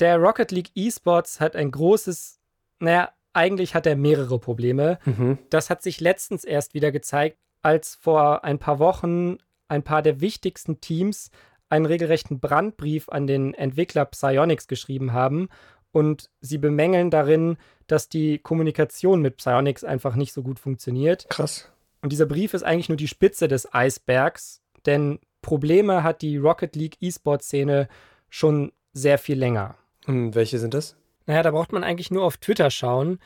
Der Rocket League Esports hat ein großes, naja, eigentlich hat er mehrere Probleme. Mhm. Das hat sich letztens erst wieder gezeigt, als vor ein paar Wochen ein paar der wichtigsten Teams einen regelrechten Brandbrief an den Entwickler Psyonix geschrieben haben und sie bemängeln darin, dass die Kommunikation mit Psyonix einfach nicht so gut funktioniert. Krass. Und dieser Brief ist eigentlich nur die Spitze des Eisbergs, denn Probleme hat die Rocket League E-Sport-Szene schon sehr viel länger. Und welche sind das? Naja, da braucht man eigentlich nur auf Twitter schauen.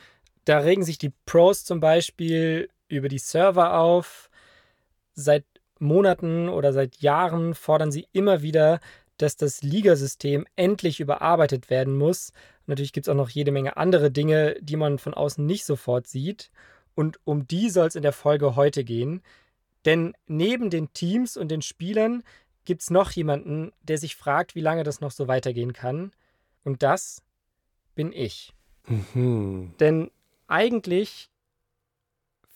Da regen sich die Pros zum Beispiel über die Server auf. Seit Monaten oder seit Jahren fordern sie immer wieder, dass das Ligasystem endlich überarbeitet werden muss. Natürlich gibt es auch noch jede Menge andere Dinge, die man von außen nicht sofort sieht. Und um die soll es in der Folge heute gehen. Denn neben den Teams und den Spielern gibt es noch jemanden, der sich fragt, wie lange das noch so weitergehen kann. Und das bin ich. Mhm. Denn eigentlich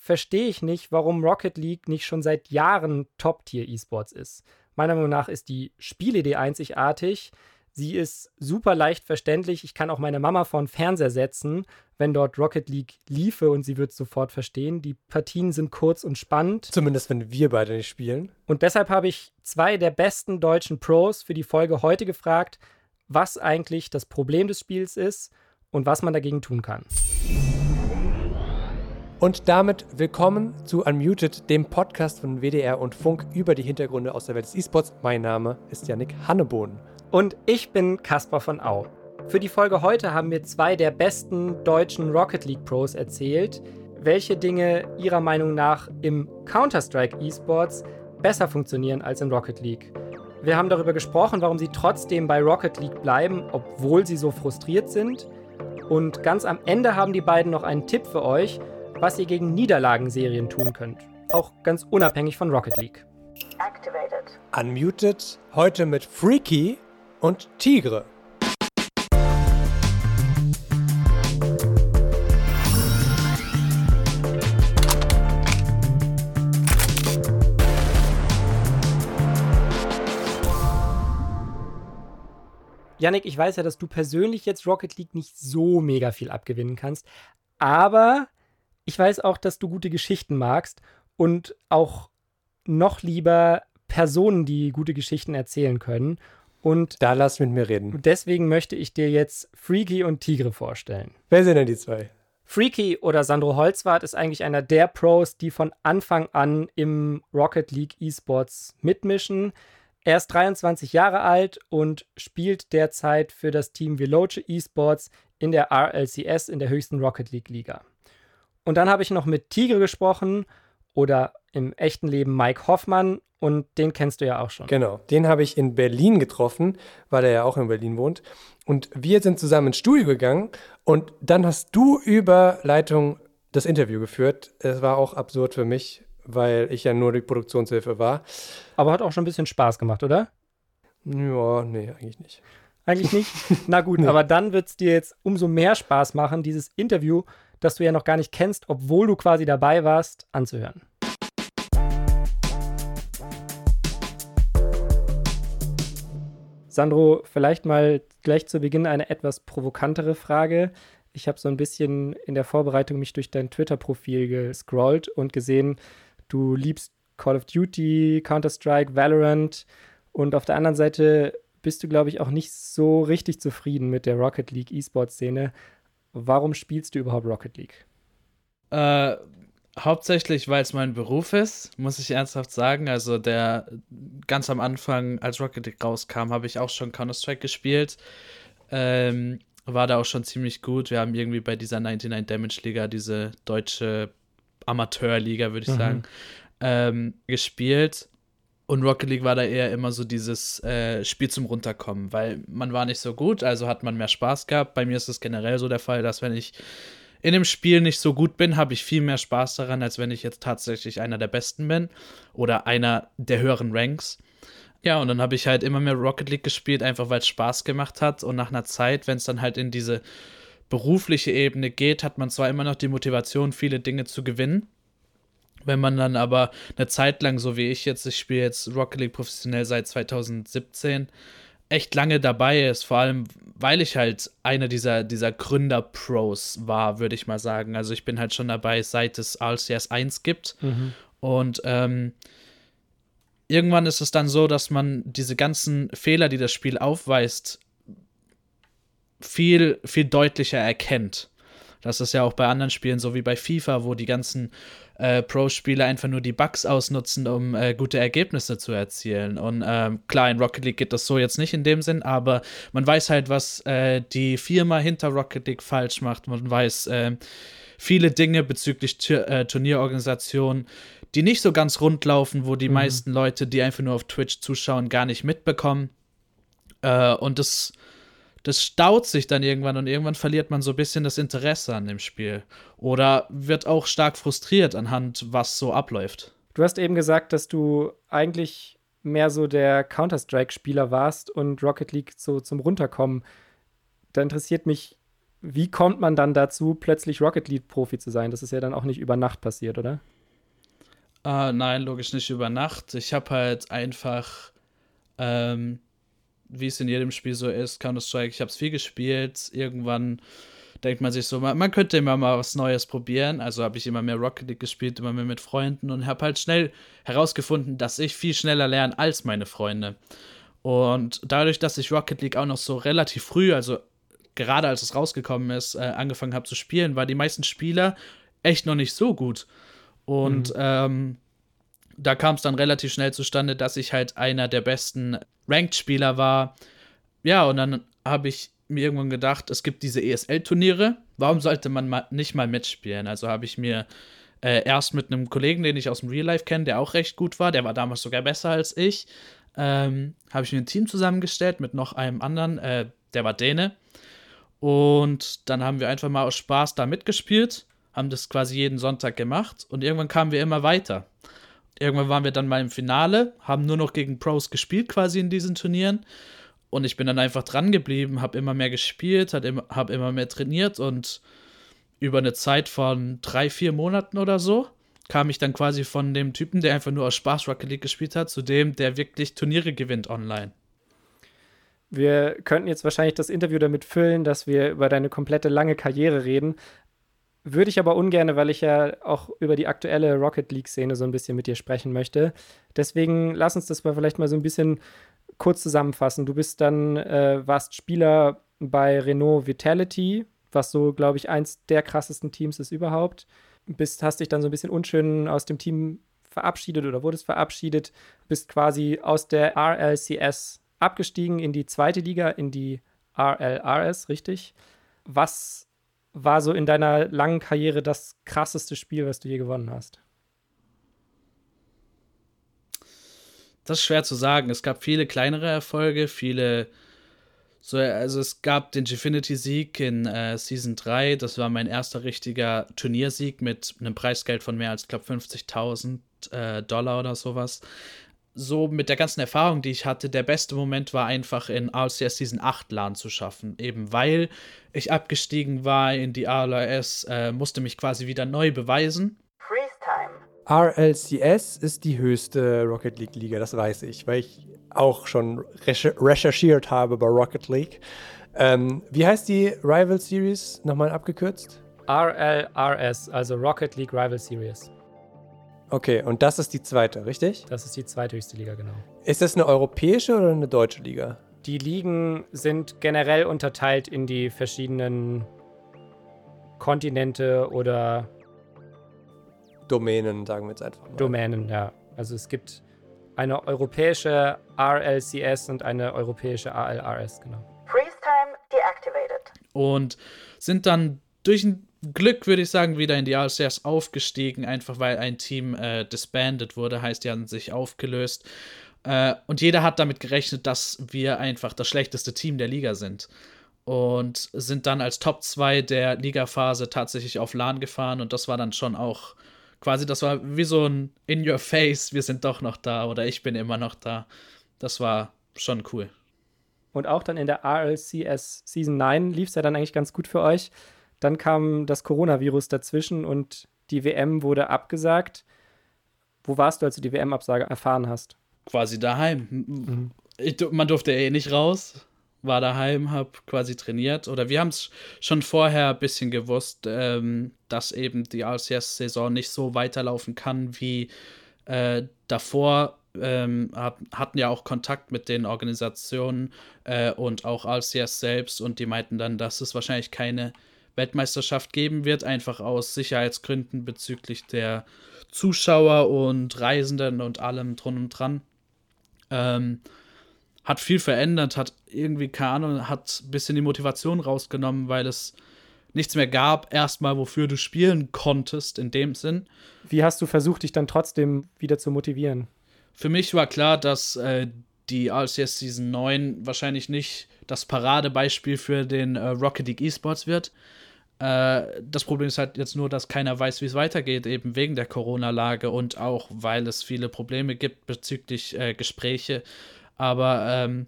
verstehe ich nicht, warum Rocket League nicht schon seit Jahren Top-Tier-E-Sports ist. Meiner Meinung nach ist die Spielidee einzigartig. Sie ist super leicht verständlich. Ich kann auch meine Mama vor den Fernseher setzen, wenn dort Rocket League liefe und sie wird es sofort verstehen. Die Partien sind kurz und spannend. Zumindest wenn wir beide nicht spielen. Und deshalb habe ich zwei der besten deutschen Pros für die Folge heute gefragt, was eigentlich das Problem des Spiels ist und was man dagegen tun kann. Und damit willkommen zu Unmuted, dem Podcast von WDR und Funk über die Hintergründe aus der Welt des E-Sports. Mein Name ist Yannick Hannebohn. Und ich bin Caspar von Au. Für die Folge heute haben wir zwei der besten deutschen Rocket League Pros erzählt, welche Dinge ihrer Meinung nach im Counter-Strike E-Sports besser funktionieren als in Rocket League. Wir haben darüber gesprochen, warum sie trotzdem bei Rocket League bleiben, obwohl sie so frustriert sind. Und ganz am Ende haben die beiden noch einen Tipp für euch, was ihr gegen Niederlagenserien tun könnt. Auch ganz unabhängig von Rocket League. activated. Unmuted, heute mit Freaky und Tigre. Yannick, ich weiß ja, dass du persönlich jetzt Rocket League nicht so mega viel abgewinnen kannst, aber ich weiß auch, dass du gute Geschichten magst und auch noch lieber Personen, die gute Geschichten erzählen können. Und Da lass mit mir reden. deswegen möchte ich dir jetzt Freaky und Tigre vorstellen. Wer sind denn die zwei? Freaky oder Sandro Holzwart ist eigentlich einer der Pros, die von Anfang an im Rocket League Esports mitmischen. Er ist 23 Jahre alt und spielt derzeit für das Team Veloce Esports in der RLCS in der höchsten Rocket League Liga. Und dann habe ich noch mit Tigre gesprochen oder im echten Leben Mike Hoffmann und den kennst du ja auch schon. Genau, den habe ich in Berlin getroffen, weil er ja auch in Berlin wohnt. Und wir sind zusammen ins Studio gegangen und dann hast du über Leitung das Interview geführt. Es war auch absurd für mich, weil ich ja nur die Produktionshilfe war. Aber hat auch schon ein bisschen Spaß gemacht, oder? Ja, nee, eigentlich nicht. Eigentlich nicht? Na gut, aber dann wird es dir jetzt umso mehr Spaß machen, dieses Interview, das du ja noch gar nicht kennst, obwohl du quasi dabei warst, anzuhören. Sandro, vielleicht mal gleich zu Beginn eine etwas provokantere Frage. Ich habe so ein bisschen in der Vorbereitung mich durch dein Twitter-Profil gescrollt und gesehen, du liebst Call of Duty, Counter-Strike, Valorant und auf der anderen Seite bist du, glaube ich, auch nicht so richtig zufrieden mit der Rocket League E-Sport-Szene. Warum spielst du überhaupt Rocket League? Äh, hauptsächlich, weil es mein Beruf ist, muss ich ernsthaft sagen. Also der ganz am Anfang, als Rocket League rauskam, habe ich auch schon Counter-Strike gespielt. Ähm, war da auch schon ziemlich gut. Wir haben irgendwie bei dieser 99 Damage Liga, diese deutsche Amateurliga, würde ich Mhm. sagen, ähm, gespielt. Und Rocket League war da eher immer so dieses äh, Spiel zum Runterkommen, weil man war nicht so gut, also hat man mehr Spaß gehabt. Bei mir ist es generell so der Fall, dass wenn ich in dem Spiel nicht so gut bin, habe ich viel mehr Spaß daran, als wenn ich jetzt tatsächlich einer der Besten bin oder einer der höheren Ranks. Ja, und dann habe ich halt immer mehr Rocket League gespielt, einfach weil es Spaß gemacht hat. Und nach einer Zeit, wenn es dann halt in diese berufliche Ebene geht, hat man zwar immer noch die Motivation, viele Dinge zu gewinnen. Wenn man dann aber eine Zeit lang, so wie ich jetzt, ich spiele jetzt Rocket League professionell seit 2017, echt lange dabei ist, vor allem weil ich halt einer dieser, dieser Gründer-Pros war, würde ich mal sagen. Also ich bin halt schon dabei, seit es RCS 1 gibt. Mhm. Und ähm, irgendwann ist es dann so, dass man diese ganzen Fehler, die das Spiel aufweist, viel, viel deutlicher erkennt. Das ist ja auch bei anderen Spielen so wie bei FIFA, wo die ganzen äh, Pro-Spieler einfach nur die Bugs ausnutzen, um äh, gute Ergebnisse zu erzielen. Und ähm, klar, in Rocket League geht das so jetzt nicht in dem Sinn, aber man weiß halt, was äh, die Firma hinter Rocket League falsch macht. Man weiß ähm, viele Dinge bezüglich T äh, Turnierorganisation, die nicht so ganz rund laufen, wo die mhm. meisten Leute, die einfach nur auf Twitch zuschauen, gar nicht mitbekommen. Äh, und das das staut sich dann irgendwann und irgendwann verliert man so ein bisschen das Interesse an dem Spiel. Oder wird auch stark frustriert anhand, was so abläuft. Du hast eben gesagt, dass du eigentlich mehr so der Counter-Strike-Spieler warst und Rocket League so zum Runterkommen. Da interessiert mich, wie kommt man dann dazu, plötzlich Rocket League-Profi zu sein? Das ist ja dann auch nicht über Nacht passiert, oder? Uh, nein, logisch nicht über Nacht. Ich habe halt einfach ähm, wie es in jedem Spiel so ist, Counter-Strike, ich habe es viel gespielt. Irgendwann denkt man sich so, man, man, könnte immer mal was Neues probieren. Also habe ich immer mehr Rocket League gespielt, immer mehr mit Freunden und habe halt schnell herausgefunden, dass ich viel schneller lerne als meine Freunde. Und dadurch, dass ich Rocket League auch noch so relativ früh, also gerade als es rausgekommen ist, äh, angefangen habe zu spielen, war die meisten Spieler echt noch nicht so gut. Und mhm. ähm, da kam es dann relativ schnell zustande, dass ich halt einer der besten Ranked-Spieler war. Ja, und dann habe ich mir irgendwann gedacht, es gibt diese ESL-Turniere, warum sollte man mal nicht mal mitspielen? Also habe ich mir äh, erst mit einem Kollegen, den ich aus dem Real Life kenne, der auch recht gut war, der war damals sogar besser als ich, ähm, habe ich mir ein Team zusammengestellt mit noch einem anderen, äh, der war Däne. Und dann haben wir einfach mal aus Spaß da mitgespielt, haben das quasi jeden Sonntag gemacht und irgendwann kamen wir immer weiter irgendwann waren wir dann mal im Finale, haben nur noch gegen Pros gespielt quasi in diesen Turnieren. Und ich bin dann einfach dran geblieben, habe immer mehr gespielt, habe immer mehr trainiert und über eine Zeit von drei, vier Monaten oder so kam ich dann quasi von dem Typen, der einfach nur aus Spaß Rocket League gespielt hat, zu dem, der wirklich Turniere gewinnt online. Wir könnten jetzt wahrscheinlich das Interview damit füllen, dass wir über deine komplette lange Karriere reden. Würde ich aber ungern, weil ich ja auch über die aktuelle Rocket League-Szene so ein bisschen mit dir sprechen möchte. Deswegen lass uns das mal vielleicht mal so ein bisschen kurz zusammenfassen. Du bist dann, äh, warst Spieler bei Renault Vitality, was so, glaube ich, eins der krassesten Teams ist überhaupt. Bist, hast dich dann so ein bisschen unschön aus dem Team verabschiedet oder wurdest verabschiedet, bist quasi aus der RLCS abgestiegen in die zweite Liga, in die RLRS, richtig? Was war so in deiner langen Karriere das krasseste Spiel, was du je gewonnen hast? Das ist schwer zu sagen. Es gab viele kleinere Erfolge, viele. So, also es gab den Gfinity-Sieg in äh, Season 3. Das war mein erster richtiger Turniersieg mit einem Preisgeld von mehr als, glaube, 50.000 äh, Dollar oder sowas so mit der ganzen Erfahrung, die ich hatte, der beste Moment war einfach in RCS Season 8 LAN zu schaffen. Eben weil ich abgestiegen war in die RLS, äh, musste mich quasi wieder neu beweisen. RLCS ist die höchste Rocket League Liga, das weiß ich, weil ich auch schon recherchiert habe bei Rocket League. Ähm, wie heißt die Rival Series nochmal abgekürzt? RLRS, also Rocket League Rival Series. Okay, und das ist die zweite, richtig? Das ist die zweithöchste Liga, genau. Ist das eine europäische oder eine deutsche Liga? Die Ligen sind generell unterteilt in die verschiedenen Kontinente oder Domänen, sagen wir jetzt einfach mal. Domänen, ja. Also es gibt eine europäische RLCS und eine europäische ALRS, genau. Freeze time deactivated. Und sind dann durch ein Glück, würde ich sagen, wieder in die RCS aufgestiegen, einfach weil ein Team äh, disbanded wurde, heißt, die haben sich aufgelöst. Äh, und jeder hat damit gerechnet, dass wir einfach das schlechteste Team der Liga sind. Und sind dann als Top 2 der Ligaphase tatsächlich auf LAN gefahren und das war dann schon auch quasi, das war wie so ein In Your Face, wir sind doch noch da oder ich bin immer noch da. Das war schon cool. Und auch dann in der RLCS Season 9 lief es ja dann eigentlich ganz gut für euch. Dann kam das Coronavirus dazwischen und die WM wurde abgesagt. Wo warst du, als du die WM-Absage erfahren hast? Quasi daheim. Mhm. ich, man durfte eh nicht raus, war daheim, hab quasi trainiert. Oder wir haben es schon vorher ein bisschen gewusst, ähm, dass eben die RCS-Saison nicht so weiterlaufen kann wie äh, davor. Ähm, hab, hatten ja auch Kontakt mit den Organisationen äh, und auch RCS selbst und die meinten dann, dass es wahrscheinlich keine Weltmeisterschaft geben wird, einfach aus Sicherheitsgründen bezüglich der Zuschauer und Reisenden und allem drum und dran. Ähm, hat viel verändert, hat irgendwie, keine Ahnung, hat ein bisschen die Motivation rausgenommen, weil es nichts mehr gab, erstmal, wofür du spielen konntest, in dem Sinn. Wie hast du versucht, dich dann trotzdem wieder zu motivieren? Für mich war klar, dass äh, die RCS Season 9 wahrscheinlich nicht das Paradebeispiel für den äh, Rocket League Esports wird. Äh, das Problem ist halt jetzt nur, dass keiner weiß, wie es weitergeht, eben wegen der Corona-Lage und auch, weil es viele Probleme gibt bezüglich äh, Gespräche aber ähm,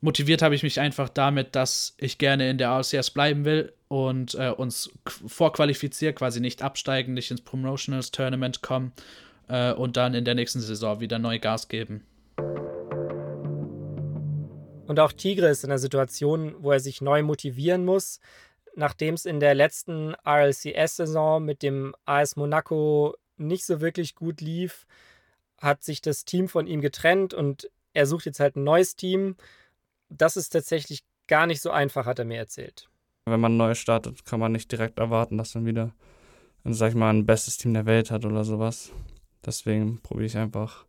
motiviert habe ich mich einfach damit, dass ich gerne in der RCS bleiben will und äh, uns vorqualifiziere, quasi nicht absteigen, nicht ins Promotionals Tournament kommen äh, und dann in der nächsten Saison wieder neu Gas geben. Und auch Tigre ist in einer Situation, wo er sich neu motivieren muss, nachdem es in der letzten RLCS-Saison mit dem AS Monaco nicht so wirklich gut lief, hat sich das Team von ihm getrennt und er sucht jetzt halt ein neues Team. Das ist tatsächlich gar nicht so einfach, hat er mir erzählt. Wenn man neu startet, kann man nicht direkt erwarten, dass man wieder, sag ich mal, ein bestes Team der Welt hat oder sowas. Deswegen probiere ich einfach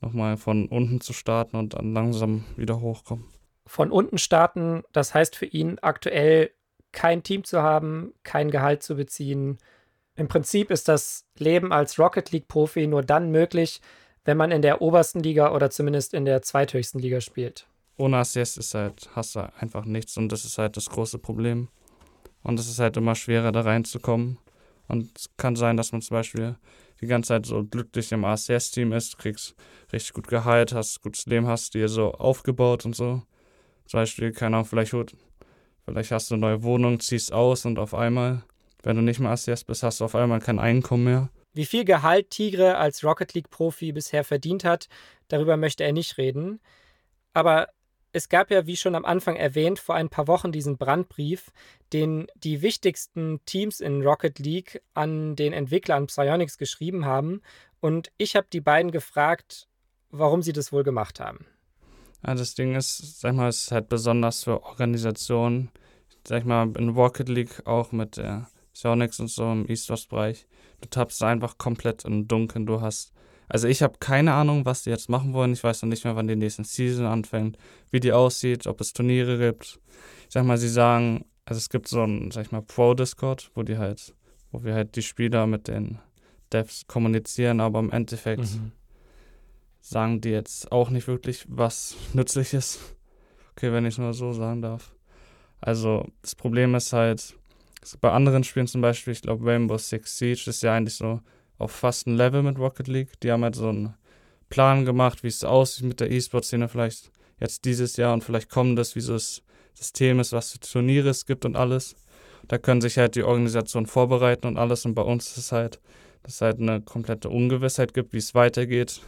nochmal von unten zu starten und dann langsam wieder hochkommen. Von unten starten, das heißt für ihn aktuell kein Team zu haben, kein Gehalt zu beziehen. Im Prinzip ist das Leben als Rocket League-Profi nur dann möglich, wenn man in der obersten Liga oder zumindest in der zweithöchsten Liga spielt. Ohne Assist ist halt, hast du einfach nichts und das ist halt das große Problem. Und es ist halt immer schwerer, da reinzukommen. Und es kann sein, dass man zum Beispiel die ganze Zeit so glücklich im ACS-Team ist, kriegst richtig gut Gehalt, hast gutes Leben, hast dir so aufgebaut und so. Zum Beispiel, keine Ahnung, vielleicht, vielleicht hast du eine neue Wohnung, ziehst aus und auf einmal, wenn du nicht mehr ACS bist, hast du auf einmal kein Einkommen mehr. Wie viel Gehalt Tigre als Rocket League-Profi bisher verdient hat, darüber möchte er nicht reden. Aber es gab ja, wie schon am Anfang erwähnt, vor ein paar Wochen diesen Brandbrief, den die wichtigsten Teams in Rocket League an den Entwickler an Psyonix geschrieben haben. Und ich habe die beiden gefragt, warum sie das wohl gemacht haben. Ja, das Ding ist, sag mal, es ist halt besonders für Organisationen, sag mal, in Rocket League auch mit der Psyonix und so im E-Sports-Bereich du tappst einfach komplett im Dunkeln. Du hast. Also ich habe keine Ahnung, was die jetzt machen wollen. Ich weiß noch nicht mehr, wann die nächste Season anfängt, wie die aussieht, ob es Turniere gibt. Ich sag mal, sie sagen, also es gibt so ein, sag ich mal, Pro-Discord, wo die halt, wo wir halt die Spieler mit den Devs kommunizieren, aber im Endeffekt mhm. Sagen die jetzt auch nicht wirklich was nützlich ist. Okay, wenn ich es nur so sagen darf. Also das Problem ist halt, bei anderen Spielen zum Beispiel, ich glaube Rainbow Six Siege ist ja eigentlich so auf fast ein Level mit Rocket League. Die haben halt so einen Plan gemacht, wie es aussieht mit der E-Sport-Szene vielleicht jetzt dieses Jahr und vielleicht kommendes, wie so das System ist, was für Turniere es gibt und alles. Da können sich halt die Organisationen vorbereiten und alles. Und bei uns ist es halt, dass es halt eine komplette Ungewissheit gibt, wie es weitergeht.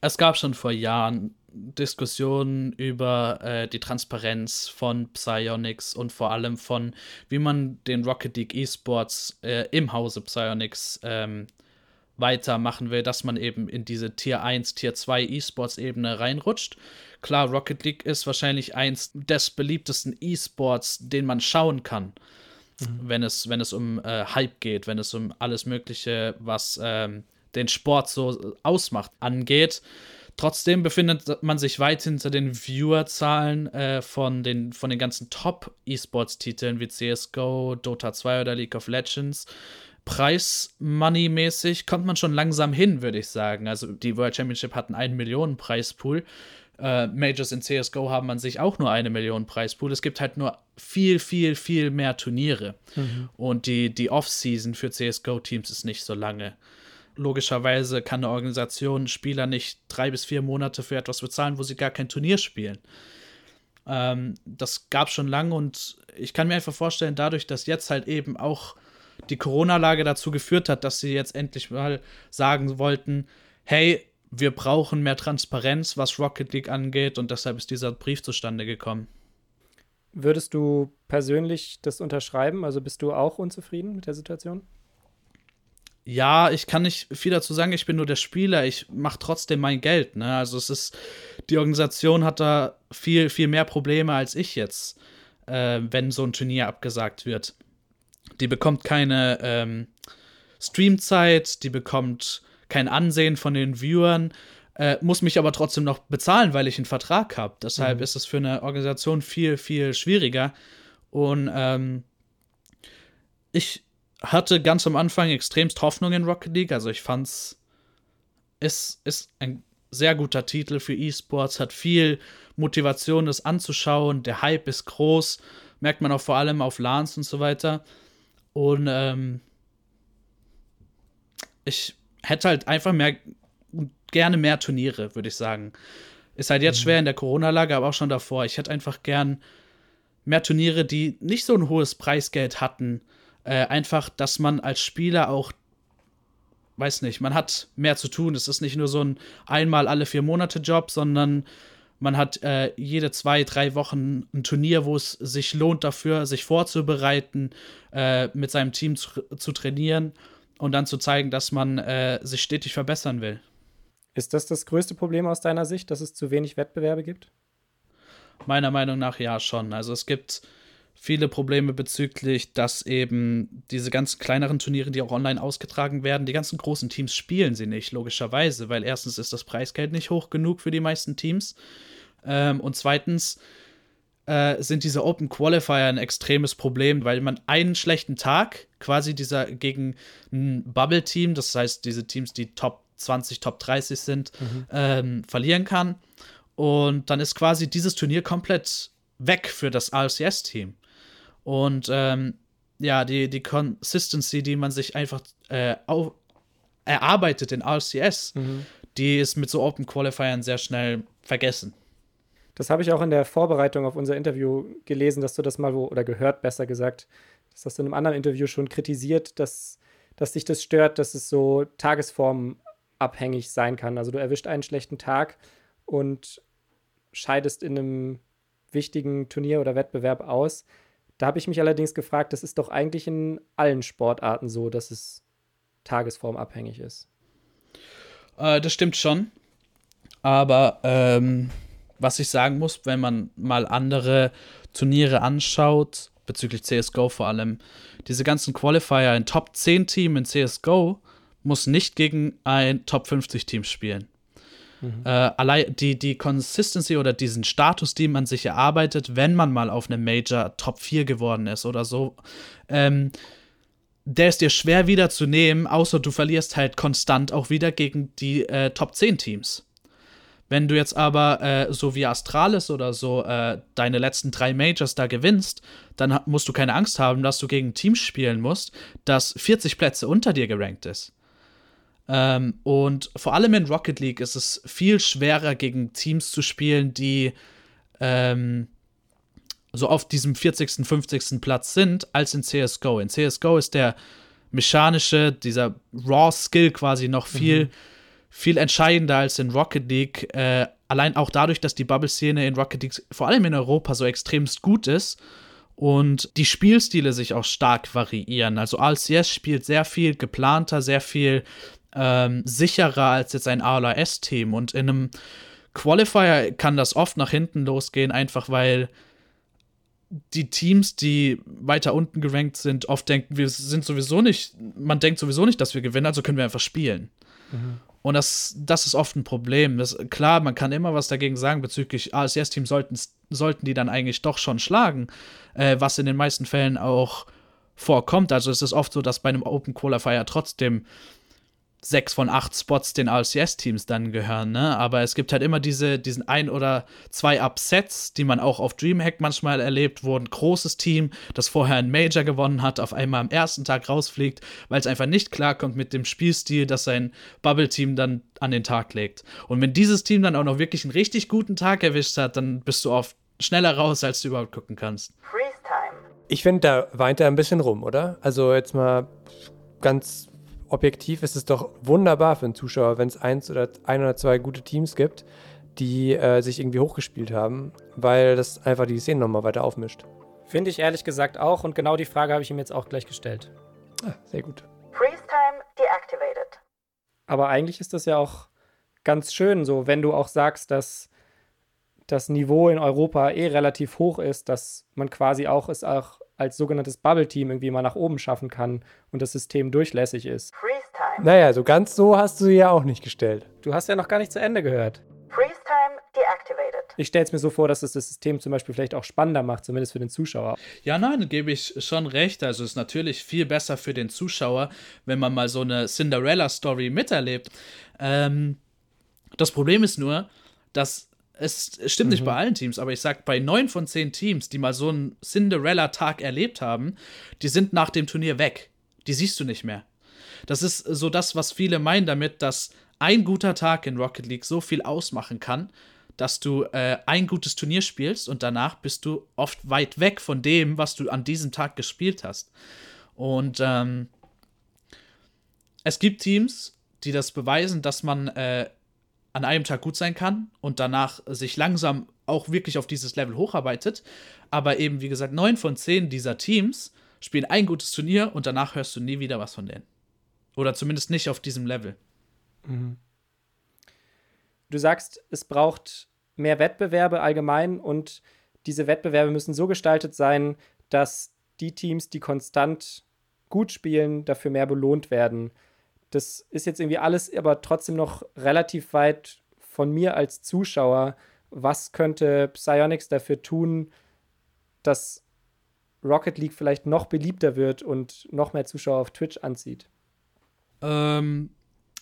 Es gab schon vor Jahren Diskussionen über äh, die Transparenz von Psyonix und vor allem von, wie man den Rocket League Esports äh, im Hause Psyonix ähm, weitermachen will, dass man eben in diese Tier 1, Tier 2 E-Sports-Ebene reinrutscht. Klar, Rocket League ist wahrscheinlich eins des beliebtesten E-Sports, den man schauen kann, mhm. wenn, es, wenn es um äh, Hype geht, wenn es um alles Mögliche, was ähm, den Sport so ausmacht, angeht. Trotzdem befindet man sich weit hinter den Viewerzahlen äh, von, den, von den ganzen Top-E-Sports-Titeln wie CSGO, Dota 2 oder League of Legends. Preis-Money-mäßig kommt man schon langsam hin, würde ich sagen. Also die World Championship hat einen 1 Millionen Preispool. Äh, Majors in CSGO haben an sich auch nur eine Million Preispool. Es gibt halt nur viel, viel, viel mehr Turniere. Mhm. Und die, die Off-Season für CSGO-Teams ist nicht so lange logischerweise kann eine Organisation Spieler nicht drei bis vier Monate für etwas bezahlen, wo sie gar kein Turnier spielen. Ähm, das gab schon lange und ich kann mir einfach vorstellen, dadurch, dass jetzt halt eben auch die Corona-Lage dazu geführt hat, dass sie jetzt endlich mal sagen wollten, hey, wir brauchen mehr Transparenz, was Rocket League angeht und deshalb ist dieser Brief zustande gekommen. Würdest du persönlich das unterschreiben? Also bist du auch unzufrieden mit der Situation? Ja, ich kann nicht viel dazu sagen, ich bin nur der Spieler, ich mache trotzdem mein Geld. Ne? Also es ist, die Organisation hat da viel, viel mehr Probleme als ich jetzt, äh, wenn so ein Turnier abgesagt wird. Die bekommt keine ähm, Streamzeit, die bekommt kein Ansehen von den Viewern, äh, muss mich aber trotzdem noch bezahlen, weil ich einen Vertrag habe. Deshalb mhm. ist es für eine Organisation viel, viel schwieriger. Und ähm, ich hatte ganz am Anfang extremst Hoffnung in Rocket League. Also ich fand's, es ist ein sehr guter Titel für E-Sports, hat viel Motivation, das anzuschauen. Der Hype ist groß, merkt man auch vor allem auf LANs und so weiter. Und ähm, ich hätte halt einfach mehr gerne mehr Turniere, würde ich sagen. Ist halt jetzt mhm. schwer in der Corona-Lage, aber auch schon davor. Ich hätte einfach gern mehr Turniere, die nicht so ein hohes Preisgeld hatten. Äh, einfach, dass man als Spieler auch, weiß nicht, man hat mehr zu tun. Es ist nicht nur so ein einmal alle vier Monate Job, sondern man hat äh, jede zwei, drei Wochen ein Turnier, wo es sich lohnt dafür, sich vorzubereiten, äh, mit seinem Team zu, zu, trainieren und dann zu zeigen, dass man äh, sich stetig verbessern will. Ist das das größte Problem aus deiner Sicht, dass es zu wenig Wettbewerbe gibt? Meiner Meinung nach ja schon. Also es gibt viele Probleme bezüglich, dass eben diese ganzen kleineren Turniere, die auch online ausgetragen werden, die ganzen großen Teams spielen sie nicht, logischerweise, weil erstens ist das Preisgeld nicht hoch genug für die meisten Teams ähm, und zweitens äh, sind diese Open Qualifier ein extremes Problem, weil man einen schlechten Tag quasi dieser gegen ein Bubble-Team, das heißt diese Teams, die Top 20, Top 30 sind, mhm. ähm, verlieren kann. Und dann ist quasi dieses Turnier komplett weg für das RCS-Team. Und ähm, ja, die, die Consistency, die man sich einfach äh, auf, erarbeitet in RCS, mhm. die ist mit so Open Qualifiern sehr schnell vergessen. Das habe ich auch in der Vorbereitung auf unser Interview gelesen, dass du das mal wo, oder gehört, besser gesagt, dass das in einem anderen Interview schon kritisiert, dass, dass dich das stört, dass es so Tagesformen abhängig sein kann. Also du erwischt einen schlechten Tag und scheidest in einem wichtigen Turnier oder Wettbewerb aus. Da habe ich mich allerdings gefragt, das ist doch eigentlich in allen Sportarten so, dass es tagesformabhängig ist. Äh, das stimmt schon. Aber ähm, was ich sagen muss, wenn man mal andere Turniere anschaut, bezüglich CSGO vor allem, diese ganzen Qualifier, ein Top 10 Team in CSGO muss nicht gegen ein Top 50 Team spielen. Mhm. Äh, allein die, die Consistency oder diesen Status, den man sich erarbeitet, wenn man mal auf einem Major Top 4 geworden ist oder so, ähm, der ist dir schwer wiederzunehmen, außer du verlierst halt konstant auch wieder gegen die äh, Top 10 Teams. Wenn du jetzt aber äh, so wie Astralis oder so äh, deine letzten drei Majors da gewinnst, dann musst du keine Angst haben, dass du gegen ein Team spielen musst, das 40 Plätze unter dir gerankt ist. Ähm, und vor allem in Rocket League ist es viel schwerer, gegen Teams zu spielen, die ähm, so auf diesem 40., 50. Platz sind, als in CSGO. In CSGO ist der mechanische, dieser Raw-Skill quasi noch viel, mhm. viel entscheidender als in Rocket League. Äh, allein auch dadurch, dass die Bubble-Szene in Rocket League vor allem in Europa so extremst gut ist und die Spielstile sich auch stark variieren. Also RCS spielt sehr viel geplanter, sehr viel ähm, sicherer als jetzt ein ALS-Team. Und in einem Qualifier kann das oft nach hinten losgehen, einfach weil die Teams, die weiter unten gerankt sind, oft denken, wir sind sowieso nicht, man denkt sowieso nicht, dass wir gewinnen, also können wir einfach spielen. Mhm. Und das, das ist oft ein Problem. Das, klar, man kann immer was dagegen sagen bezüglich ASS-Team sollten, sollten die dann eigentlich doch schon schlagen, äh, was in den meisten Fällen auch vorkommt. Also es ist oft so, dass bei einem Open Qualifier trotzdem sechs von acht Spots den RCS-Teams dann gehören, ne? Aber es gibt halt immer diese, diesen ein oder zwei Upsets, die man auch auf Dreamhack manchmal erlebt, wo ein großes Team, das vorher ein Major gewonnen hat, auf einmal am ersten Tag rausfliegt, weil es einfach nicht klarkommt mit dem Spielstil, das sein Bubble-Team dann an den Tag legt. Und wenn dieses Team dann auch noch wirklich einen richtig guten Tag erwischt hat, dann bist du oft schneller raus, als du überhaupt gucken kannst. Ich finde, da weint er ein bisschen rum, oder? Also jetzt mal ganz objektiv ist es doch wunderbar für einen Zuschauer, wenn es eins oder ein oder zwei gute Teams gibt, die äh, sich irgendwie hochgespielt haben, weil das einfach die Szene nochmal weiter aufmischt. Finde ich ehrlich gesagt auch und genau die Frage habe ich ihm jetzt auch gleich gestellt. Ah, sehr gut. Freeze time deactivated. Aber eigentlich ist das ja auch ganz schön so, wenn du auch sagst, dass das Niveau in Europa eh relativ hoch ist, dass man quasi auch es auch als sogenanntes Bubble-Team irgendwie mal nach oben schaffen kann und das System durchlässig ist. Freeze time. Naja, so ganz so hast du sie ja auch nicht gestellt. Du hast ja noch gar nicht zu Ende gehört. Freeze time deactivated. Ich stelle es mir so vor, dass es das System zum Beispiel vielleicht auch spannender macht, zumindest für den Zuschauer. Ja, nein, gebe ich schon recht. Also es ist natürlich viel besser für den Zuschauer, wenn man mal so eine Cinderella-Story miterlebt. Ähm, das Problem ist nur, dass es stimmt nicht bei allen Teams, aber ich sag, bei neun von zehn Teams, die mal so einen Cinderella-Tag erlebt haben, die sind nach dem Turnier weg. Die siehst du nicht mehr. Das ist so das, was viele meinen damit, dass ein guter Tag in Rocket League so viel ausmachen kann, dass du äh, ein gutes Turnier spielst und danach bist du oft weit weg von dem, was du an diesem Tag gespielt hast. Und ähm, es gibt Teams, die das beweisen, dass man äh, an einem Tag gut sein kann und danach sich langsam auch wirklich auf dieses Level hocharbeitet. Aber eben, wie gesagt, neun von zehn dieser Teams spielen ein gutes Turnier und danach hörst du nie wieder was von denen. Oder zumindest nicht auf diesem Level. Du sagst, es braucht mehr Wettbewerbe allgemein und diese Wettbewerbe müssen so gestaltet sein, dass die Teams, die konstant gut spielen, dafür mehr belohnt werden. Das ist jetzt irgendwie alles aber trotzdem noch relativ weit von mir als Zuschauer. Was könnte Psyonix dafür tun, dass Rocket League vielleicht noch beliebter wird und noch mehr Zuschauer auf Twitch anzieht? Ähm,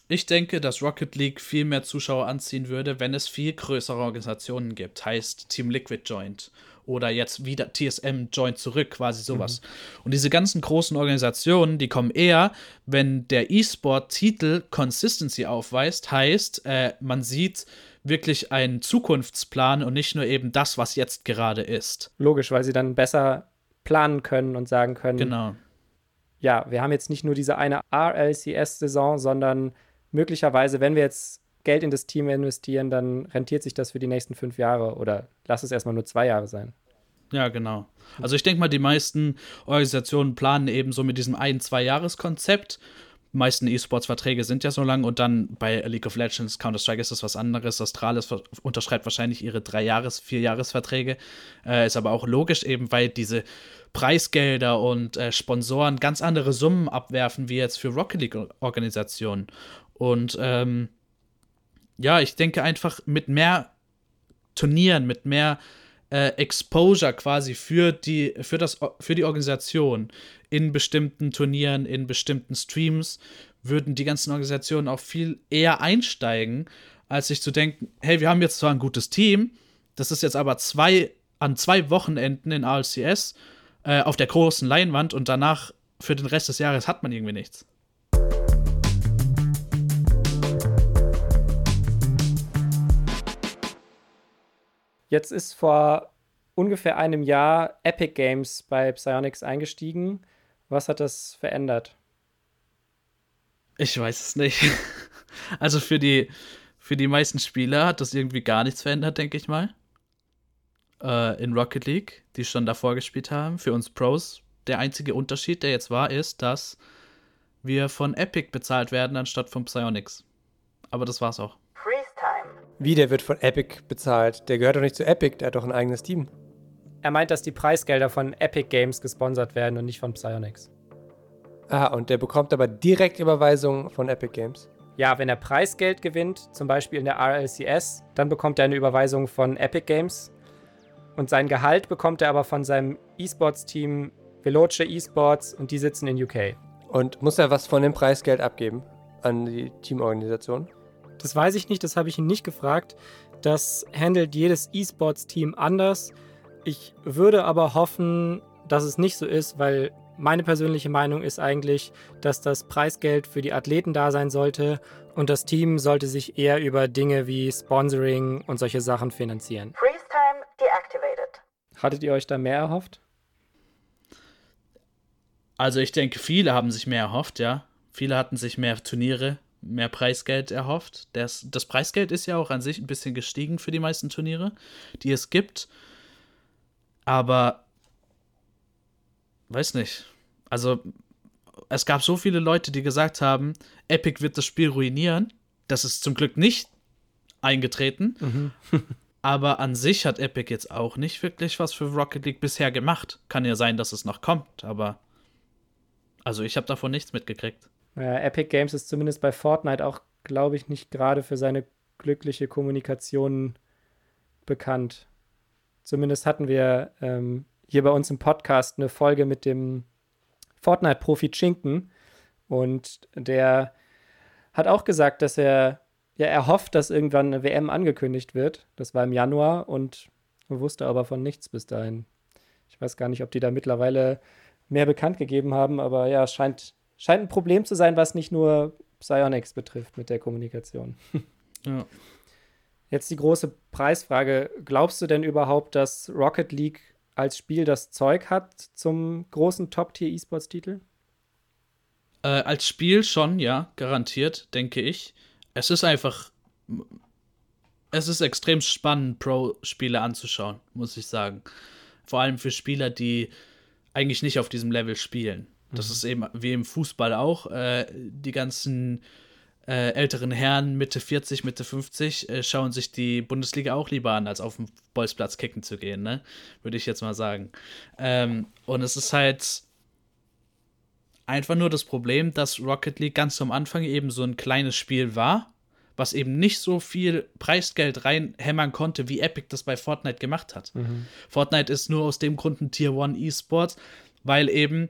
ich denke, dass Rocket League viel mehr Zuschauer anziehen würde, wenn es viel größere Organisationen gibt. Heißt Team Liquid Joint oder jetzt wieder TSM Joint zurück, quasi sowas. Und diese ganzen großen Organisationen, die kommen eher, wenn der E-Sport-Titel Consistency aufweist. Heißt, äh, man sieht wirklich einen Zukunftsplan und nicht nur eben das, was jetzt gerade ist. Logisch, weil sie dann besser planen können und sagen können, Genau. ja, wir haben jetzt nicht nur diese eine RLCS-Saison, sondern möglicherweise, wenn wir jetzt Geld in das Team investieren, dann rentiert sich das für die nächsten fünf Jahre oder lass es erstmal nur zwei Jahre sein. Ja, genau. Also ich denke mal, die meisten Organisationen planen eben so mit diesem ein-, zwei-Jahres-Konzept. Die meisten E-Sports-Verträge sind ja so lang und dann bei League of Legends, Counter-Strike ist das was anderes. Astralis unterschreibt wahrscheinlich ihre Drei-Jahres-, Vier-Jahres-Verträge. Äh, ist aber auch logisch eben, weil diese Preisgelder und äh, Sponsoren ganz andere Summen abwerfen wie jetzt für Rocket League-Organisationen. Und ähm, ja, ich denke einfach mit mehr Turnieren, mit mehr äh, Exposure quasi für die, für, das, für die Organisation in bestimmten Turnieren, in bestimmten Streams, würden die ganzen Organisationen auch viel eher einsteigen, als sich zu denken, hey, wir haben jetzt zwar ein gutes Team, das ist jetzt aber zwei, an zwei Wochenenden in ALCS äh, auf der großen Leinwand und danach für den Rest des Jahres hat man irgendwie nichts. Jetzt ist vor ungefähr einem Jahr Epic Games bei Psyonix eingestiegen. Was hat das verändert? Ich weiß es nicht. Also für die, für die meisten Spieler hat das irgendwie gar nichts verändert, denke ich mal. Äh, in Rocket League, die schon davor gespielt haben. Für uns Pros, der einzige Unterschied, der jetzt war, ist, dass wir von Epic bezahlt werden, anstatt von Psyonix. Aber das war's auch. Wie, der wird von Epic bezahlt? Der gehört doch nicht zu Epic, der hat doch ein eigenes Team. Er meint, dass die Preisgelder von Epic Games gesponsert werden und nicht von Psyonix. Ah, und der bekommt aber direkt Überweisungen von Epic Games. Ja, wenn er Preisgeld gewinnt, zum Beispiel in der RLCS, dann bekommt er eine Überweisung von Epic Games. Und sein Gehalt bekommt er aber von seinem E-Sports-Team Veloce E-Sports und die sitzen in UK. Und muss er was von dem Preisgeld abgeben an die Teamorganisation? Das weiß ich nicht, das habe ich ihn nicht gefragt. Das handelt jedes E-Sports-Team anders. Ich würde aber hoffen, dass es nicht so ist, weil meine persönliche Meinung ist eigentlich, dass das Preisgeld für die Athleten da sein sollte und das Team sollte sich eher über Dinge wie Sponsoring und solche Sachen finanzieren. Freeze time deactivated. Hattet ihr euch da mehr erhofft? Also ich denke, viele haben sich mehr erhofft, ja. Viele hatten sich mehr Turniere, mehr Preisgeld erhofft. Das, das Preisgeld ist ja auch an sich ein bisschen gestiegen für die meisten Turniere, die es gibt. Aber weiß nicht. Also es gab so viele Leute, die gesagt haben, Epic wird das Spiel ruinieren. Das ist zum Glück nicht eingetreten. Aber an sich hat Epic jetzt auch nicht wirklich was für Rocket League bisher gemacht. Kann ja sein, dass es noch kommt, aber also ich habe davon nichts mitgekriegt. Ja, Epic Games ist zumindest bei Fortnite auch, glaube ich, nicht gerade für seine glückliche Kommunikation bekannt. Zumindest hatten wir ähm, hier bei uns im Podcast eine Folge mit dem Fortnite-Profi Chinken und der hat auch gesagt, dass er ja, er hofft, dass irgendwann eine WM angekündigt wird. Das war im Januar und wusste aber von nichts bis dahin. Ich weiß gar nicht, ob die da mittlerweile mehr bekannt gegeben haben, aber ja, es scheint, scheint ein Problem zu sein, was nicht nur Psyonix betrifft mit der Kommunikation. Ja. Jetzt die große Preisfrage. Glaubst du denn überhaupt, dass Rocket League als Spiel das Zeug hat zum großen Top-Tier-E-Sports-Titel? Äh, als Spiel schon, ja, garantiert, denke ich. Es ist einfach. Es ist extrem spannend, Pro-Spiele anzuschauen, muss ich sagen. Vor allem für Spieler, die eigentlich nicht auf diesem Level spielen. Das ist eben wie im Fußball auch. Äh, die ganzen äh, älteren Herren, Mitte 40, Mitte 50, äh, schauen sich die Bundesliga auch lieber an, als auf dem Bolzplatz kicken zu gehen, ne? Würde ich jetzt mal sagen. Ähm, und es ist halt einfach nur das Problem, dass Rocket League ganz am Anfang eben so ein kleines Spiel war, was eben nicht so viel Preisgeld reinhämmern konnte, wie Epic das bei Fortnite gemacht hat. Fortnite ist nur aus dem Grund ein Tier 1 E-Sports, weil eben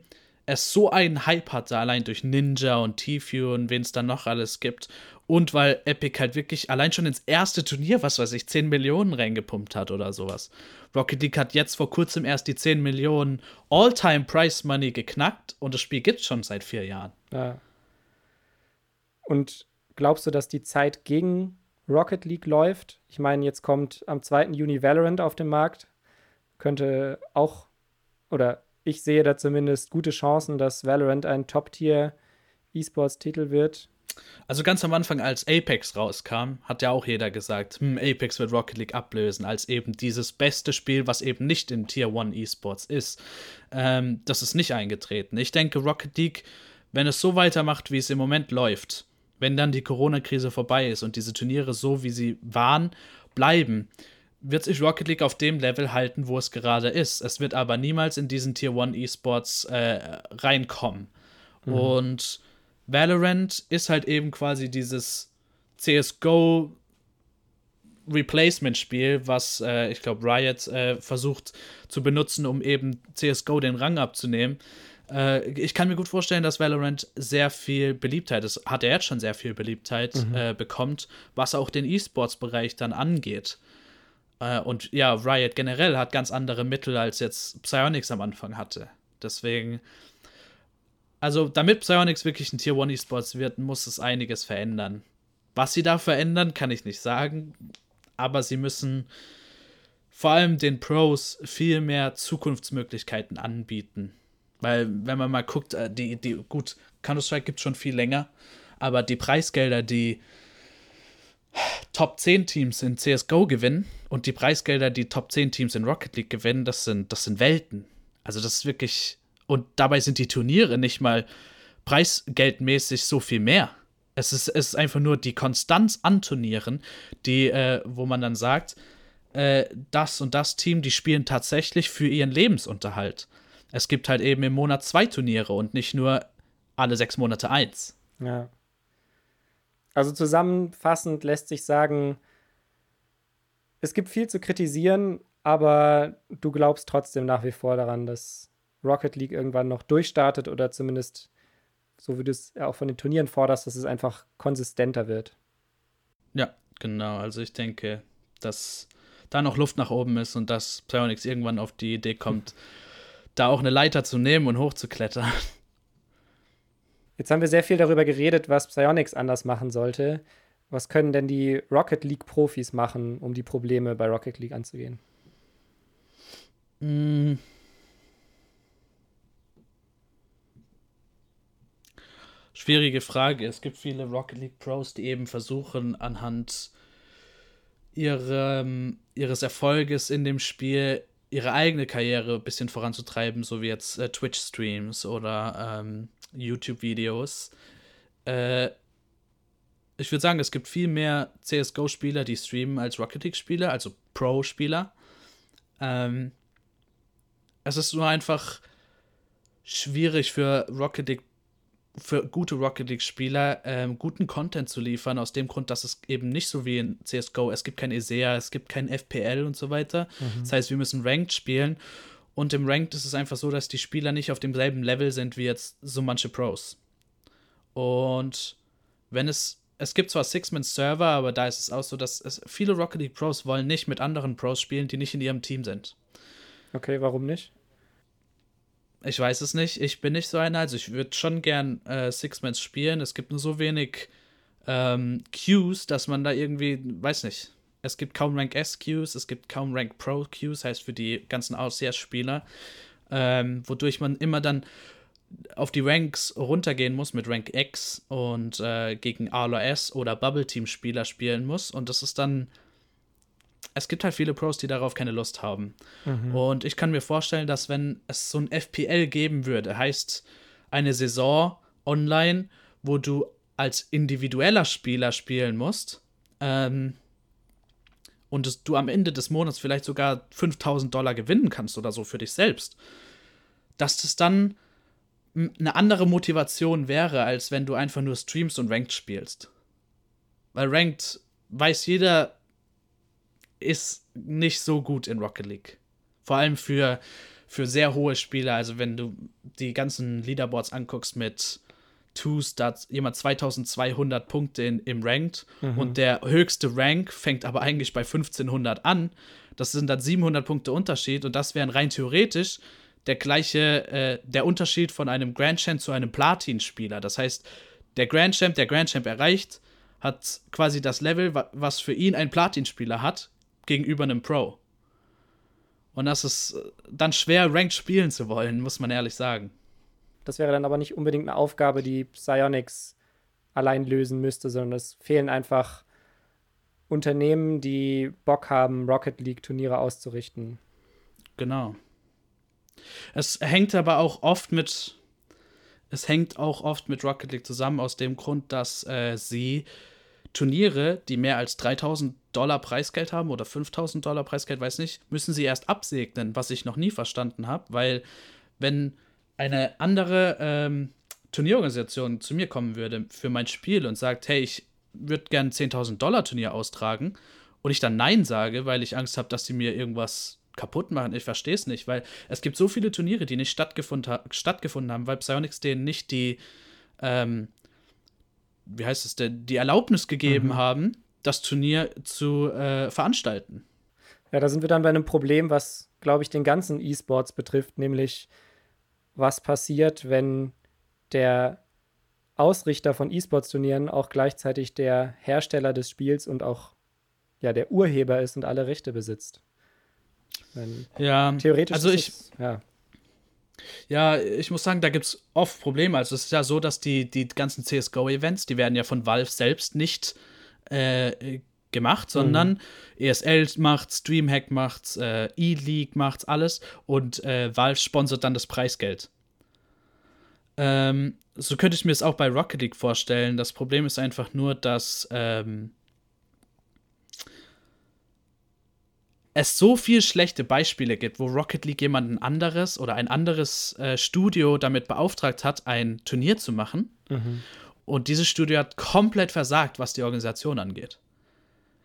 es so einen Hype hatte, allein durch Ninja und Tfue und wen es dann noch alles gibt. Und weil Epic halt wirklich allein schon ins erste Turnier, was weiß ich, 10 Millionen reingepumpt hat oder sowas. Rocket League hat jetzt vor kurzem erst die 10 Millionen All-Time Price Money geknackt und das Spiel gibt es schon seit vier Jahren. Ja. Und glaubst du, dass die Zeit gegen Rocket League läuft? Ich meine, jetzt kommt am 2. Juni Valorant auf den Markt. Könnte auch, oder ich sehe da zumindest gute Chancen, dass Valorant ein Top-Tier-E-Sports-Titel wird. Also ganz am Anfang, als Apex rauskam, hat ja auch jeder gesagt, hm, Apex wird Rocket League ablösen, als eben dieses beste Spiel, was eben nicht im Tier 1 E-Sports ist. Ähm, das ist nicht eingetreten. Ich denke, Rocket League, wenn es so weitermacht, wie es im Moment läuft, wenn dann die Corona-Krise vorbei ist und diese Turniere so, wie sie waren, bleiben, wird sich Rocket League auf dem Level halten, wo es gerade ist. Es wird aber niemals in diesen Tier 1 E-Sports äh, reinkommen. Und Valorant ist halt eben quasi dieses CSGO Replacement-Spiel, was äh, ich glaube Riot äh, versucht zu benutzen, um eben CSGO den Rang abzunehmen. Äh, ich kann mir gut vorstellen, dass Valorant sehr viel Beliebtheit, das hat er jetzt schon sehr viel Beliebtheit äh, bekommt, was auch den E-Sports-Bereich dann angeht. Äh, und ja, Riot generell hat ganz andere Mittel, als jetzt Psyonix am Anfang hatte. Deswegen, also damit Psyonix wirklich ein Tier 1 E-Sports wird, muss es einiges verändern. Was sie da verändern, kann ich nicht sagen, aber sie müssen vor allem den Pros viel mehr Zukunftsmöglichkeiten anbieten. Weil, wenn man mal guckt, äh, die, die, gut, Counter-Strike gibt es schon viel länger, aber die Preisgelder, die Top 10 Teams in CSGO gewinnen und die Preisgelder, die Top 10 Teams in Rocket League gewinnen, das sind, das sind Welten. Also das ist wirklich. Und dabei sind die Turniere nicht mal preisgeldmäßig so viel mehr. Es ist, es ist einfach nur die Konstanz an Turnieren, die, äh, wo man dann sagt, äh, das und das Team, die spielen tatsächlich für ihren Lebensunterhalt. Es gibt halt eben im Monat zwei Turniere und nicht nur alle sechs Monate eins. Ja. Also zusammenfassend lässt sich sagen, es gibt viel zu kritisieren, aber du glaubst trotzdem nach wie vor daran, dass Rocket League irgendwann noch durchstartet oder zumindest, so wie du es auch von den Turnieren forderst, dass es einfach konsistenter wird. Ja, genau. Also ich denke, dass da noch Luft nach oben ist und dass Psyonix irgendwann auf die Idee kommt, da auch eine Leiter zu nehmen und hochzuklettern. Jetzt haben wir sehr viel darüber geredet, was Psyonix anders machen sollte. Was können denn die Rocket League Profis machen, um die Probleme bei Rocket League anzugehen? schwierige Frage. Es gibt viele Rocket League Pros, die eben versuchen, anhand ihrem, ihres Erfolges in dem Spiel ihre eigene Karriere ein bisschen voranzutreiben, so wie jetzt äh, Twitch-Streams oder ähm, YouTube-Videos. Äh, ich würde sagen, es gibt viel mehr CSGO-Spieler, die streamen, als Rocket League-Spieler, also Pro-Spieler. Ähm, es ist nur einfach schwierig für Rocket League für gute Rocket League-Spieler ähm, guten Content zu liefern, aus dem Grund, dass es eben nicht so wie in CSGO, es gibt kein ESEA, es gibt kein FPL und so weiter. Mhm. Das heißt, wir müssen Ranked spielen. Und im Ranked ist es einfach so, dass die Spieler nicht auf demselben Level sind wie jetzt so manche Pros. Und wenn es, es gibt zwar Six-Man-Server, aber da ist es auch so, dass es, viele Rocket League Pros wollen nicht mit anderen Pros spielen, die nicht in ihrem Team sind. Okay, warum nicht? Ich weiß es nicht. Ich bin nicht so einer. Also ich würde schon gern äh, Six-Mans spielen. Es gibt nur so wenig ähm, Queues, dass man da irgendwie, weiß nicht. Es gibt kaum Rank S Queues, es gibt kaum Rank Pro Queues, heißt für die ganzen Aussehers-Spieler, ähm, wodurch man immer dann auf die Ranks runtergehen muss mit Rank X und äh, gegen ALOS oder Bubble Team Spieler spielen muss. Und das ist dann es gibt halt viele Pros, die darauf keine Lust haben. Mhm. Und ich kann mir vorstellen, dass wenn es so ein FPL geben würde, heißt eine Saison online, wo du als individueller Spieler spielen musst, ähm, und es, du am Ende des Monats vielleicht sogar 5000 Dollar gewinnen kannst oder so für dich selbst, dass das dann eine andere Motivation wäre, als wenn du einfach nur streamst und Ranked spielst. Weil Ranked weiß jeder, ist nicht so gut in Rocket League. Vor allem für, für sehr hohe Spieler. Also, wenn du die ganzen Leaderboards anguckst mit Twos, da hat jemand 2200 Punkte in, im Ranked mhm. und der höchste Rank fängt aber eigentlich bei 1500 an. Das sind dann 700 Punkte Unterschied und das wären rein theoretisch der gleiche, äh, der Unterschied von einem Grand Champ zu einem Platin-Spieler. Das heißt, der Grand Champ, der Grand Champ erreicht, hat quasi das Level, was für ihn ein Platin-Spieler hat, gegenüber einem Pro. Und das ist äh, dann schwer, Ranked spielen zu wollen, muss man ehrlich sagen. Das wäre dann aber nicht unbedingt eine Aufgabe, die Psyonix allein lösen müsste, sondern es fehlen einfach Unternehmen, die Bock haben, Rocket League-Turniere auszurichten. Genau. Es hängt aber auch oft mit. Es hängt auch oft mit Rocket League zusammen, aus dem Grund, dass äh, sie Turniere, die mehr als 3000 Dollar Preisgeld haben oder 5000 Dollar Preisgeld, weiß nicht, müssen sie erst absegnen, was ich noch nie verstanden habe, weil wenn eine andere ähm, Turnierorganisation zu mir kommen würde für mein Spiel und sagt, hey, ich würde gerne 10.000 Dollar Turnier austragen und ich dann Nein sage, weil ich Angst habe, dass sie mir irgendwas kaputt machen. Ich verstehe es nicht, weil es gibt so viele Turniere, die nicht stattgefunden, ha stattgefunden haben, weil Psyonix denen nicht die ähm, wie heißt es denn, die Erlaubnis gegeben mhm. haben, das Turnier zu äh, veranstalten. Ja, da sind wir dann bei einem Problem, was, glaube ich, den ganzen E-Sports betrifft, nämlich was passiert, wenn der Ausrichter von E-Sports-Turnieren auch gleichzeitig der Hersteller des Spiels und auch ja, der Urheber ist und alle Rechte besitzt. Wenn ja, theoretisch also ich, es, ja. Ja, ich muss sagen, da gibt es oft Probleme. Also es ist ja so, dass die, die ganzen CSGO-Events, die werden ja von Valve selbst nicht äh, gemacht, sondern mhm. ESL macht's, Dreamhack macht's, äh, E-League macht's, alles und äh, Valve sponsert dann das Preisgeld. Ähm, so könnte ich mir es auch bei Rocket League vorstellen. Das Problem ist einfach nur, dass ähm, es so viel schlechte Beispiele gibt, wo Rocket League jemanden anderes oder ein anderes äh, Studio damit beauftragt hat, ein Turnier zu machen. Mhm. Und dieses Studio hat komplett versagt, was die Organisation angeht.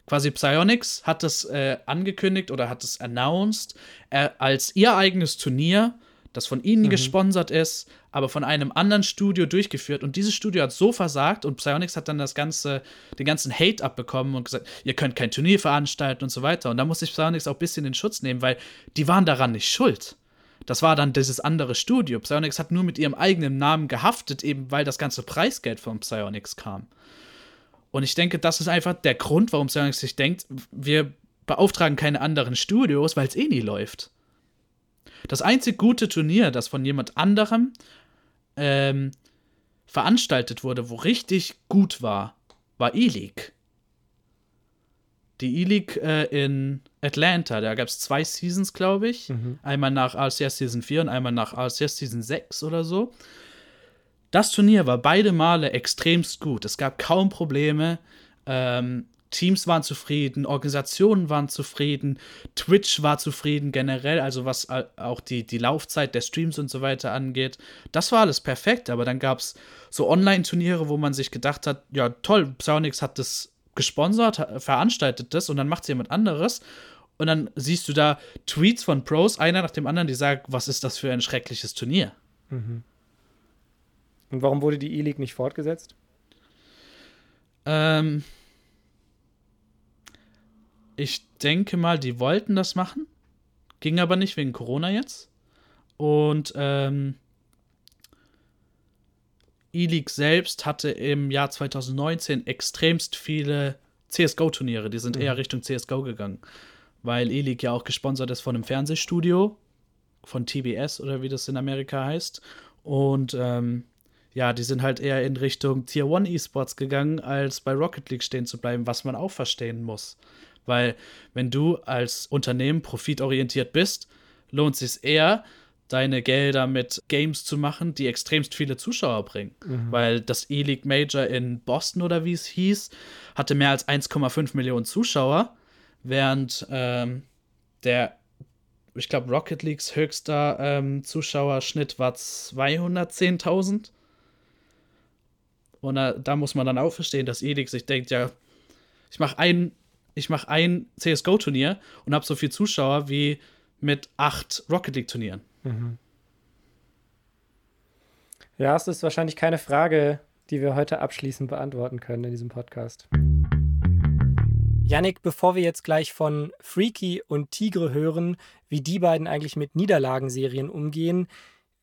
Quasi Psyonix hat das äh, angekündigt oder hat es announced äh, als ihr eigenes Turnier das von ihnen mhm. gesponsert ist, aber von einem anderen Studio durchgeführt. Und dieses Studio hat so versagt und Psyonix hat dann das ganze, den ganzen Hate abbekommen und gesagt, ihr könnt kein Turnier veranstalten und so weiter. Und da muss sich Psyonix auch ein bisschen in Schutz nehmen, weil die waren daran nicht schuld. Das war dann dieses andere Studio. Psyonix hat nur mit ihrem eigenen Namen gehaftet, eben weil das ganze Preisgeld von Psyonix kam. Und ich denke, das ist einfach der Grund, warum Psyonix sich denkt, wir beauftragen keine anderen Studios, weil es eh nie läuft. Das einzig gute Turnier, das von jemand anderem ähm, veranstaltet wurde, wo richtig gut war, war E-League. Die E-League äh, in Atlanta, da gab es zwei Seasons, glaube ich. Einmal nach RCS Season 4 und einmal nach RCS Season 6 oder so. Das Turnier war beide Male extremst gut. Es gab kaum Probleme. Ähm, Teams waren zufrieden, Organisationen waren zufrieden, Twitch war zufrieden generell, also was auch die, die Laufzeit der Streams und so weiter angeht. Das war alles perfekt, aber dann gab es so Online-Turniere, wo man sich gedacht hat, ja toll, Psionics hat das gesponsert, veranstaltet das und dann macht jemand anderes. Und dann siehst du da Tweets von Pros, einer nach dem anderen, die sagen, was ist das für ein schreckliches Turnier? Und warum wurde die E-League nicht fortgesetzt? Ähm, ich denke mal, die wollten das machen, ging aber nicht wegen Corona jetzt. Und ähm, E-League selbst hatte im Jahr 2019 extremst viele CSGO-Turniere, die sind eher Richtung CSGO gegangen, weil E-League ja auch gesponsert ist von einem Fernsehstudio, von TBS oder wie das in Amerika heißt. Und ähm, ja, die sind halt eher in Richtung Tier 1 E-Sports gegangen, als bei Rocket League stehen zu bleiben, was man auch verstehen muss. Weil, wenn du als Unternehmen profitorientiert bist, lohnt es sich eher, deine Gelder mit Games zu machen, die extremst viele Zuschauer bringen. Weil das E-League Major in Boston oder wie es hieß, hatte mehr als 1,5 Millionen Zuschauer, während ähm, der, ich glaube, Rocket Leagues höchster ähm, Zuschauerschnitt war 210.000. Und da, da muss man dann auch verstehen, dass E-League sich denkt, ja, ich mache ein, ich mach ein CSGO-Turnier und habe so viel Zuschauer wie mit acht Rocket League-Turnieren. Ja, es ist wahrscheinlich keine Frage, die wir heute abschließend beantworten können in diesem Podcast. Yannick, bevor wir jetzt gleich von Freaky und Tigre hören, wie die beiden eigentlich mit Niederlagenserien umgehen,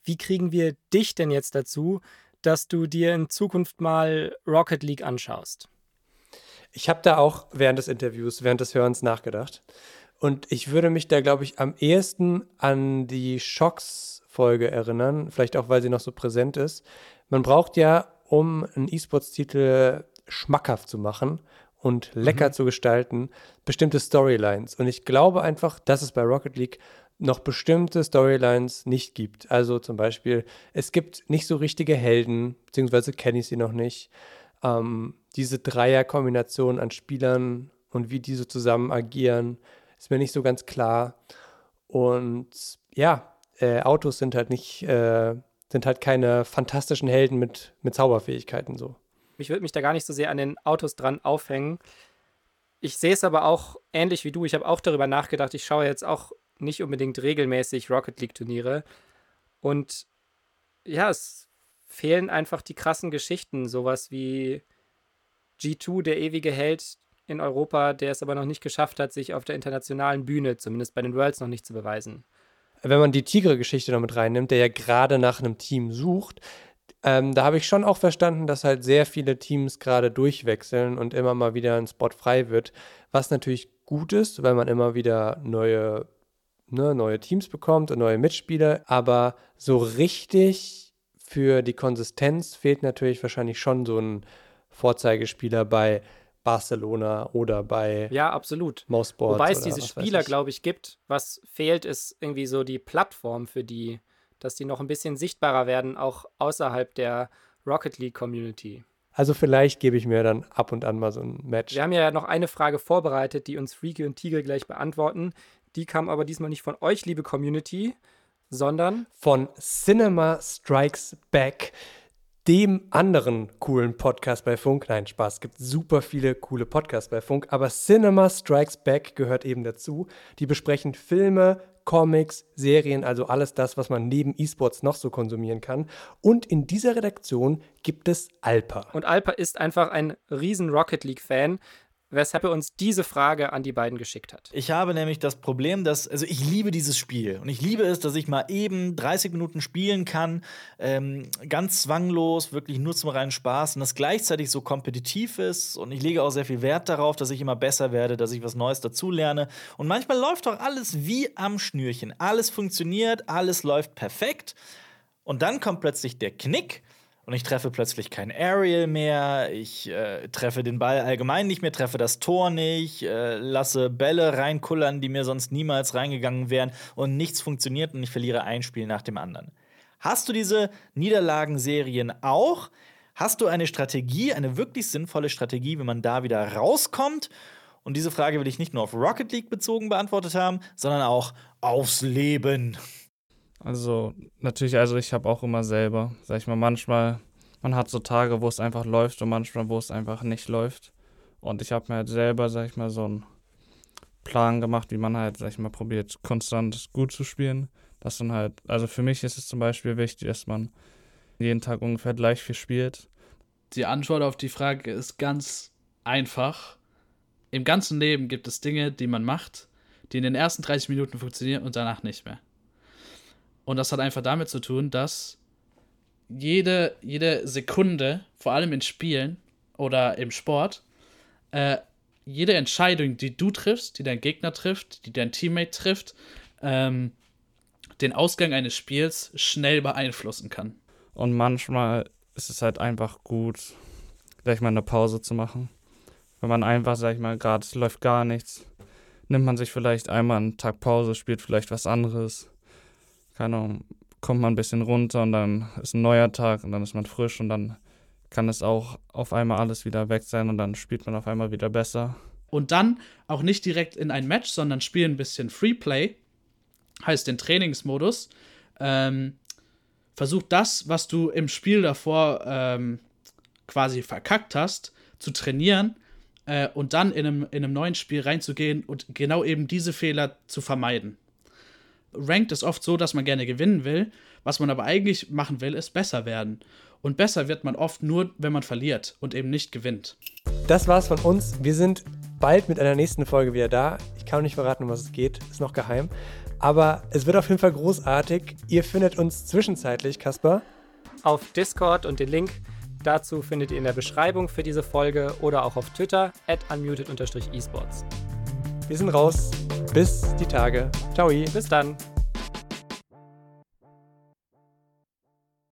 wie kriegen wir dich denn jetzt dazu, dass du dir in Zukunft mal Rocket League anschaust? Ich habe da auch während des Interviews, während des Hörens nachgedacht. Und ich würde mich da, glaube ich, am ehesten an die Shocks-Folge erinnern, vielleicht auch, weil sie noch so präsent ist. Man braucht ja, um einen E-Sports-Titel schmackhaft zu machen und lecker zu gestalten, bestimmte Storylines. Und ich glaube einfach, dass es bei Rocket League noch bestimmte Storylines nicht gibt. Also zum Beispiel, es gibt nicht so richtige Helden, beziehungsweise kenne ich sie noch nicht. Ähm, diese Dreierkombination an Spielern und wie die so zusammen agieren, ist mir nicht so ganz klar. Und ja, äh, Autos sind halt nicht, äh, sind halt keine fantastischen Helden mit, mit Zauberfähigkeiten so. Ich würde mich da gar nicht so sehr an den Autos dran aufhängen. Ich sehe es aber auch ähnlich wie du. Ich habe auch darüber nachgedacht. Ich schaue jetzt auch nicht unbedingt regelmäßig Rocket League Turniere. Und ja, es fehlen einfach die krassen Geschichten. Sowas wie G2, der ewige Held in Europa, der es aber noch nicht geschafft hat, sich auf der internationalen Bühne, zumindest bei den Worlds, noch nicht zu beweisen. wenn man die Tigre-Geschichte noch mit reinnimmt, der ja gerade nach einem Team sucht, ähm, da habe ich schon auch verstanden, dass halt sehr viele Teams gerade durchwechseln und immer mal wieder ein Spot frei wird, was natürlich gut ist, weil man immer wieder neue, ne, neue Teams bekommt und neue Mitspieler, aber so richtig für die Konsistenz fehlt natürlich wahrscheinlich schon so ein Vorzeigespieler bei Barcelona oder bei Ja, absolut. Mousesports. Wobei es diese Spieler, glaube ich, gibt. Was fehlt, ist irgendwie so die Plattform für die, dass die noch ein bisschen sichtbarer werden, auch außerhalb der Rocket League Community. Also vielleicht gebe ich mir dann ab und an mal so ein Match. Wir haben ja noch eine Frage vorbereitet, die uns Freaky und Tigel gleich beantworten. Die kam aber diesmal nicht von euch, liebe Community, sondern von Cinema Strikes Back, dem anderen coolen Podcast bei Funk. Nein, Spaß, es gibt super viele coole Podcasts bei Funk, aber Cinema Strikes Back gehört eben dazu. Die besprechen Filme, Comics, Serien, also alles das, was man neben E-Sports noch so konsumieren kann. Und in dieser Redaktion gibt es Alpa. und Alpa ist einfach ein riesen Rocket League Fan, weshalb er uns diese Frage an die beiden geschickt hat. Ich habe nämlich das Problem, dass, also ich liebe dieses Spiel und ich liebe es, dass ich mal eben 30 Minuten spielen kann, ähm, ganz zwanglos, wirklich nur zum reinen Spaß und das gleichzeitig so kompetitiv ist und ich lege auch sehr viel Wert darauf, dass ich immer besser werde, dass ich was Neues dazulerne und manchmal läuft doch alles wie am Schnürchen. Alles funktioniert, alles läuft perfekt und dann kommt plötzlich der Knick und ich treffe plötzlich kein Aerial mehr, ich äh, treffe den Ball allgemein nicht mehr, treffe das Tor nicht, äh, lasse Bälle reinkullern, die mir sonst niemals reingegangen wären und nichts funktioniert und ich verliere ein Spiel nach dem anderen. Hast du diese Niederlagenserien auch? Hast du eine Strategie, eine wirklich sinnvolle Strategie, wie man da wieder rauskommt? Und diese Frage will ich nicht nur auf Rocket League bezogen beantwortet haben, sondern auch aufs Leben. Also natürlich, also ich habe auch immer selber, sag ich mal, manchmal, man hat so Tage, wo es einfach läuft und manchmal, wo es einfach nicht läuft. Und ich habe mir halt selber, sag ich mal, so einen Plan gemacht, wie man halt, sag ich mal, probiert, konstant gut zu spielen. Das dann halt, also für mich ist es zum Beispiel wichtig, dass man jeden Tag ungefähr gleich viel spielt. Die Antwort auf die Frage ist ganz einfach. Im ganzen Leben gibt es Dinge, die man macht, die in den ersten 30 Minuten funktionieren und danach nicht mehr. Und das hat einfach damit zu tun, dass jede, jede Sekunde, vor allem in Spielen oder im Sport, äh, jede Entscheidung, die du triffst, die dein Gegner trifft, die dein Teammate trifft, ähm, den Ausgang eines Spiels schnell beeinflussen kann. Und manchmal ist es halt einfach gut, gleich mal eine Pause zu machen. Wenn man einfach, sag ich mal, gerade läuft gar nichts, nimmt man sich vielleicht einmal einen Tag Pause, spielt vielleicht was anderes. Keine Ahnung, kommt man ein bisschen runter und dann ist ein neuer Tag und dann ist man frisch und dann kann es auch auf einmal alles wieder weg sein und dann spielt man auf einmal wieder besser. Und dann auch nicht direkt in ein Match, sondern spielen ein bisschen Freeplay, heißt den Trainingsmodus. Ähm, versuch das, was du im Spiel davor ähm, quasi verkackt hast, zu trainieren äh, und dann in einem, in einem neuen Spiel reinzugehen und genau eben diese Fehler zu vermeiden. Ranked ist oft so, dass man gerne gewinnen will. Was man aber eigentlich machen will, ist besser werden. Und besser wird man oft nur, wenn man verliert und eben nicht gewinnt. Das war's von uns. Wir sind bald mit einer nächsten Folge wieder da. Ich kann nicht verraten, um was es geht. Ist noch geheim. Aber es wird auf jeden Fall großartig. Ihr findet uns zwischenzeitlich, Kasper. Auf Discord und den Link dazu findet ihr in der Beschreibung für diese Folge oder auch auf Twitter at unmuted-esports. Wir sind raus. Bis die Tage. Ciao. Bis dann.